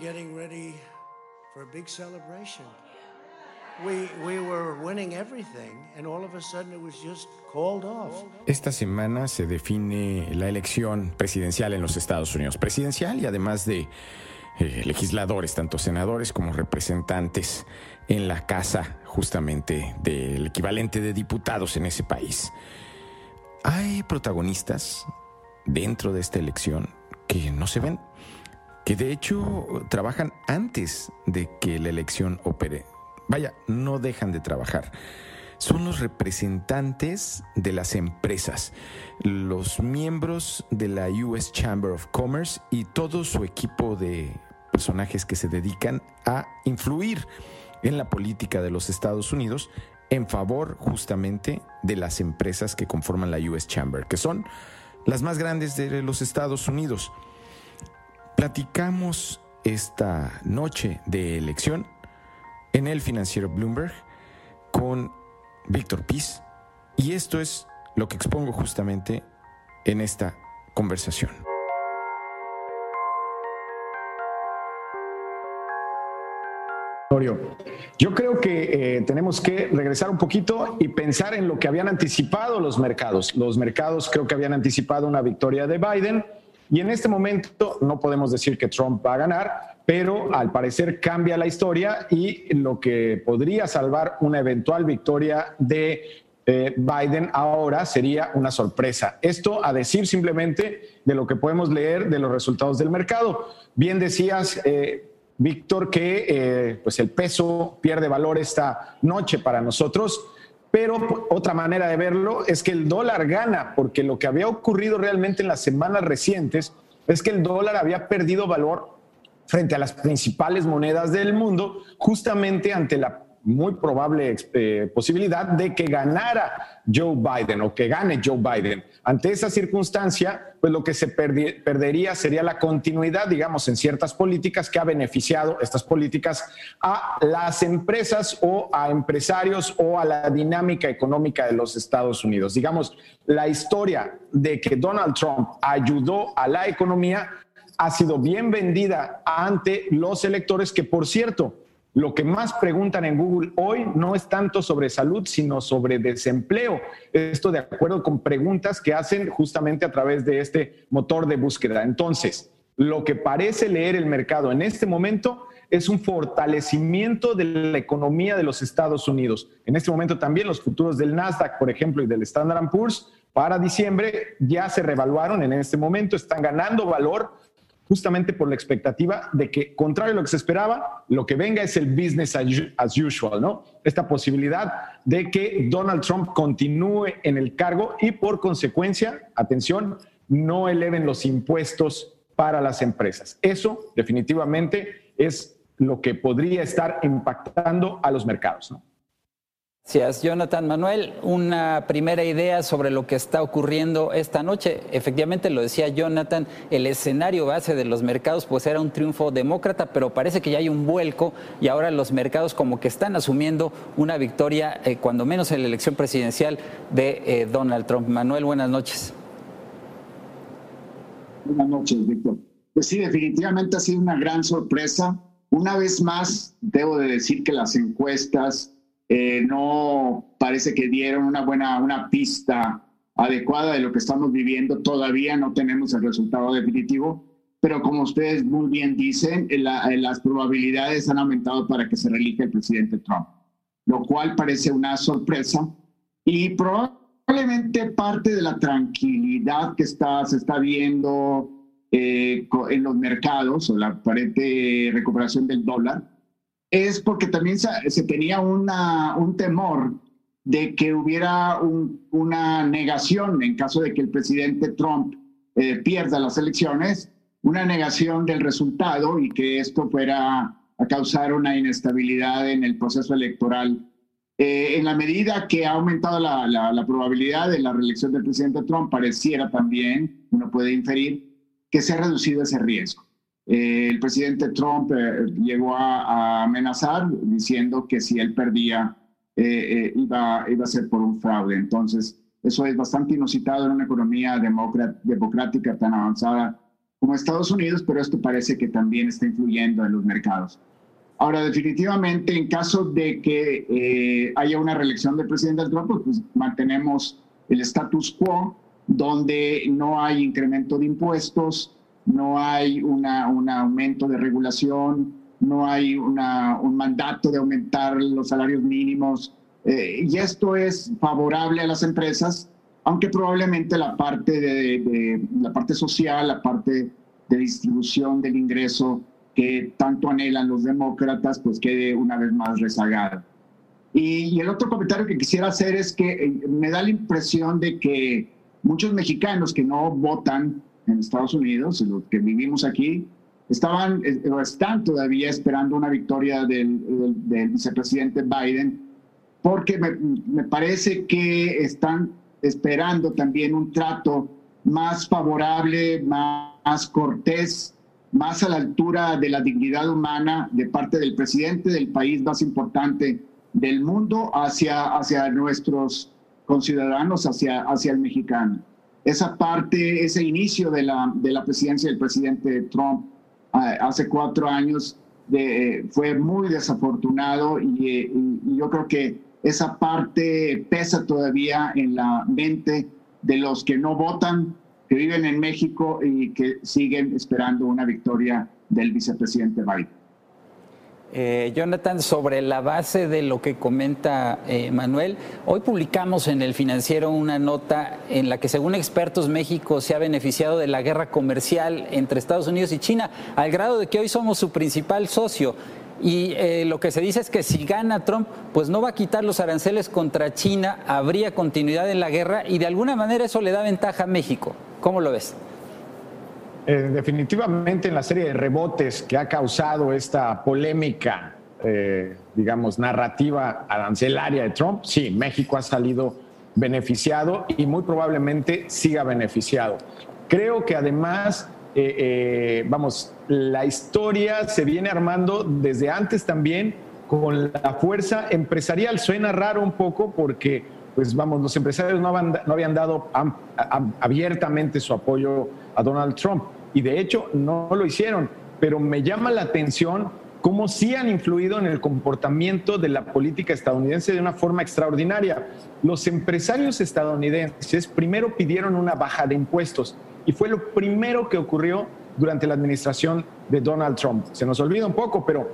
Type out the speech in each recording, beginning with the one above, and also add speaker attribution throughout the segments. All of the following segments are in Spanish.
Speaker 1: getting ready for a big celebration.
Speaker 2: Esta semana se define la elección presidencial en los Estados Unidos. Presidencial y además de eh, legisladores, tanto senadores como representantes en la casa justamente del equivalente de diputados en ese país. Hay protagonistas dentro de esta elección que no se ven, que de hecho trabajan antes de que la elección opere. Vaya, no dejan de trabajar. Son los representantes de las empresas, los miembros de la US Chamber of Commerce y todo su equipo de personajes que se dedican a influir en la política de los Estados Unidos en favor justamente de las empresas que conforman la US Chamber, que son las más grandes de los Estados Unidos. Platicamos esta noche de elección en el financiero Bloomberg con Víctor Piz y esto es lo que expongo justamente en esta conversación.
Speaker 3: Yo creo que eh, tenemos que regresar un poquito y pensar en lo que habían anticipado los mercados. Los mercados creo que habían anticipado una victoria de Biden y en este momento no podemos decir que Trump va a ganar, pero al parecer cambia la historia y lo que podría salvar una eventual victoria de eh, Biden ahora sería una sorpresa. Esto a decir simplemente de lo que podemos leer de los resultados del mercado. Bien decías, eh, Víctor, que eh, pues el peso pierde valor esta noche para nosotros, pero otra manera de verlo es que el dólar gana, porque lo que había ocurrido realmente en las semanas recientes es que el dólar había perdido valor frente a las principales monedas del mundo, justamente ante la muy probable eh, posibilidad de que ganara Joe Biden o que gane Joe Biden. Ante esa circunstancia, pues lo que se perdería sería la continuidad, digamos, en ciertas políticas que ha beneficiado estas políticas a las empresas o a empresarios o a la dinámica económica de los Estados Unidos. Digamos, la historia de que Donald Trump ayudó a la economía ha sido bien vendida ante los electores que, por cierto, lo que más preguntan en Google hoy no es tanto sobre salud, sino sobre desempleo. Esto de acuerdo con preguntas que hacen justamente a través de este motor de búsqueda. Entonces, lo que parece leer el mercado en este momento es un fortalecimiento de la economía de los Estados Unidos. En este momento también los futuros del Nasdaq, por ejemplo, y del Standard Poor's para diciembre ya se revaluaron en este momento, están ganando valor justamente por la expectativa de que, contrario a lo que se esperaba, lo que venga es el business as usual, ¿no? Esta posibilidad de que Donald Trump continúe en el cargo y por consecuencia, atención, no eleven los impuestos para las empresas. Eso definitivamente es lo que podría estar impactando a los mercados, ¿no?
Speaker 4: Gracias, Jonathan. Manuel, una primera idea sobre lo que está ocurriendo esta noche. Efectivamente, lo decía Jonathan, el escenario base de los mercados pues era un triunfo demócrata, pero parece que ya hay un vuelco y ahora los mercados como que están asumiendo una victoria, eh, cuando menos en la elección presidencial de eh, Donald Trump. Manuel, buenas noches.
Speaker 5: Buenas noches, Víctor. Pues sí, definitivamente ha sido una gran sorpresa. Una vez más, debo de decir que las encuestas eh, no parece que dieron una buena una pista adecuada de lo que estamos viviendo. Todavía no tenemos el resultado definitivo, pero como ustedes muy bien dicen, las probabilidades han aumentado para que se relija el presidente Trump, lo cual parece una sorpresa y probablemente parte de la tranquilidad que está, se está viendo eh, en los mercados o la aparente recuperación del dólar es porque también se, tenía un temor de que hubiera una negación en caso de que el presidente Trump eh, pierda las elecciones, una negación del resultado y que esto fuera a causar una inestabilidad en el proceso electoral. Eh, en la medida que ha aumentado la, la, probabilidad de la reelección del presidente Trump, pareciera también, uno puede inferir, que se ha reducido ese riesgo. Eh, el presidente Trump eh, llegó a, amenazar diciendo que si él perdía eh, iba, iba a ser por un fraude. Entonces, eso es bastante inusitado en una economía democrática tan avanzada como Estados Unidos, pero esto parece que también está influyendo en los mercados. Ahora, definitivamente, en caso de que eh, haya una reelección del presidente Trump, pues mantenemos el status quo, donde no hay incremento de impuestos, no hay una, un aumento de regulación, no hay un mandato de aumentar los salarios mínimos. Eh, y esto es favorable a las empresas, aunque probablemente la parte, de, la parte social, la parte de distribución del ingreso que tanto anhelan los demócratas, pues quede una vez más rezagada. Y, y el otro comentario que quisiera hacer es que eh, me da la impresión de que muchos mexicanos que no votan en Estados Unidos, los que vivimos aquí, estaban eh, o están todavía esperando una victoria del, del, vicepresidente Biden, porque me, me, parece que están esperando también un trato más favorable, más cortés, más a la altura de la dignidad humana de parte del presidente del país más importante del mundo hacia, hacia nuestros conciudadanos, hacia, hacia el mexicano. Esa parte, ese inicio de la, de la presidencia del presidente Trump ah, hace cuatro años de, fue muy desafortunado y, y yo creo que esa parte pesa todavía en la mente de los que no votan, que viven en México y que siguen esperando una victoria del vicepresidente Biden.
Speaker 4: Eh, Jonathan, sobre la base de lo que comenta eh, Manuel, hoy publicamos en el financiero una nota en la que según expertos México se ha beneficiado de la guerra comercial entre Estados Unidos y China, al grado de que hoy somos su principal socio. Y eh, lo que se dice es que si gana Trump, pues no va a quitar los aranceles contra China, habría continuidad en la guerra y de alguna manera eso le da ventaja a México. ¿Cómo lo ves?
Speaker 3: Eh, definitivamente en la serie de rebotes que ha causado esta polémica, eh, digamos, narrativa arancelaria de Trump, sí, México ha salido beneficiado y muy probablemente siga beneficiado. Creo que además, eh, vamos, la historia se viene armando desde antes también con la fuerza empresarial. Suena raro un poco porque, pues vamos, los empresarios no, no habían dado abiertamente su apoyo a Donald Trump. Y de hecho no lo hicieron, pero me llama la atención cómo sí han influido en el comportamiento de la política estadounidense de una forma extraordinaria. Los empresarios estadounidenses primero pidieron una baja de impuestos y fue lo primero que ocurrió durante la administración de Donald Trump. Se nos olvida un poco, pero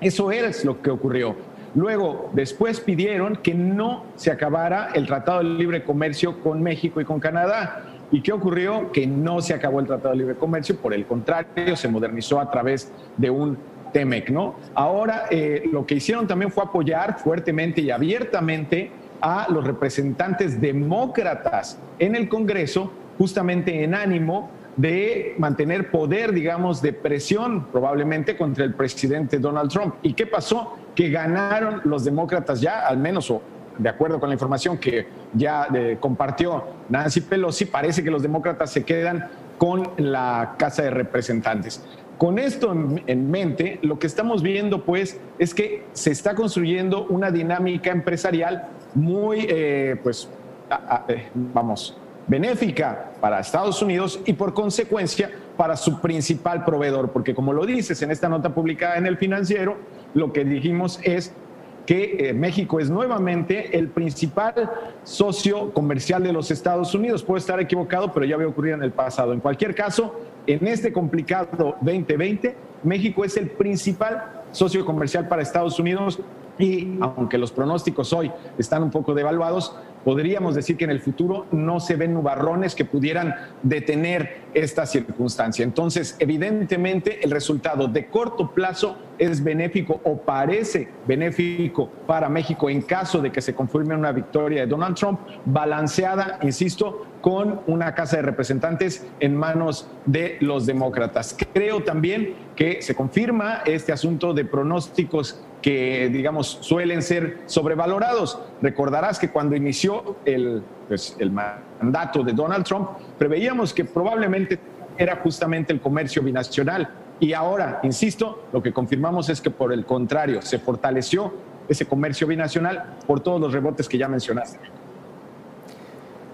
Speaker 3: eso es lo que ocurrió. Luego, después pidieron que no se acabara el Tratado de Libre Comercio con México y con Canadá. ¿Y qué ocurrió? Que no se acabó el Tratado de Libre Comercio, por el contrario, se modernizó a través de un TEMEC, ¿no? Ahora, eh, lo que hicieron también fue apoyar fuertemente y abiertamente a los representantes demócratas en el Congreso, justamente en ánimo de mantener poder, digamos, de presión probablemente contra el presidente Donald Trump. ¿Y qué pasó? Que ganaron los demócratas ya, al menos, o de acuerdo con la información que ya eh, compartió Nancy Pelosi, parece que los demócratas se quedan con la Casa de Representantes. Con esto en, mente, lo que estamos viendo, pues, es que se está construyendo una dinámica empresarial muy, eh, pues, eh, vamos, benéfica para Estados Unidos y por consecuencia para su principal proveedor, porque como lo dices en esta nota publicada en el financiero, lo que dijimos es que eh, México es nuevamente el principal socio comercial de los Estados Unidos. Puedo estar equivocado, pero ya había ocurrido en el pasado. En cualquier caso, en este complicado 2020, México es el principal socio comercial para Estados Unidos y aunque los pronósticos hoy están un poco devaluados, podríamos decir que en el futuro no se ven nubarrones que pudieran detener esta circunstancia. Entonces, evidentemente, el resultado de corto plazo es benéfico o parece benéfico para México en caso de que se confirme una victoria de Donald Trump, balanceada, insisto, con una Casa de Representantes en manos de los demócratas. Creo también que se confirma este asunto de pronósticos que, digamos, suelen ser sobrevalorados. Recordarás que cuando inició el, pues, el mandato de Donald Trump, preveíamos que probablemente era justamente el comercio binacional. Y ahora, insisto, lo que confirmamos es que por el contrario, se fortaleció ese comercio binacional por todos los rebotes que ya mencionaste.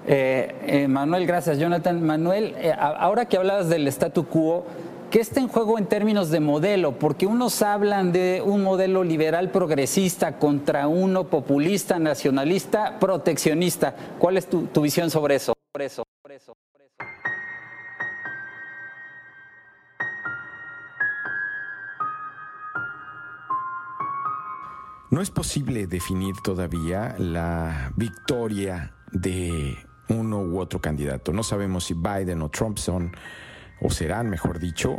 Speaker 4: Eh, Manuel, gracias, Jonathan. Manuel, ahora que hablabas del statu quo, ¿Qué está en juego en términos de modelo? Porque unos hablan de un modelo liberal progresista contra uno populista, nacionalista, proteccionista. ¿Cuál es tu, visión sobre eso? eso, eso,
Speaker 2: No es posible definir todavía la victoria de uno u otro candidato. No sabemos si Biden o Trump son o serán, mejor dicho,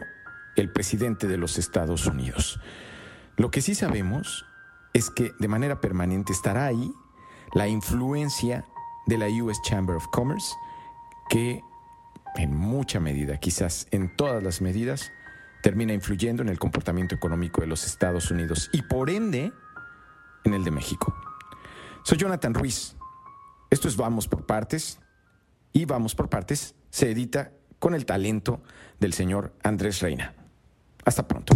Speaker 2: el presidente de los Estados Unidos. Lo que sí sabemos es que de manera permanente estará ahí la influencia de la US Chamber of Commerce, que en mucha medida, quizás en todas las medidas, termina influyendo en el comportamiento económico de los Estados Unidos y por ende en el de México. Soy Jonathan Ruiz. Esto es Vamos por Partes y Vamos por Partes se edita con el talento del señor Andrés Reina. Hasta pronto.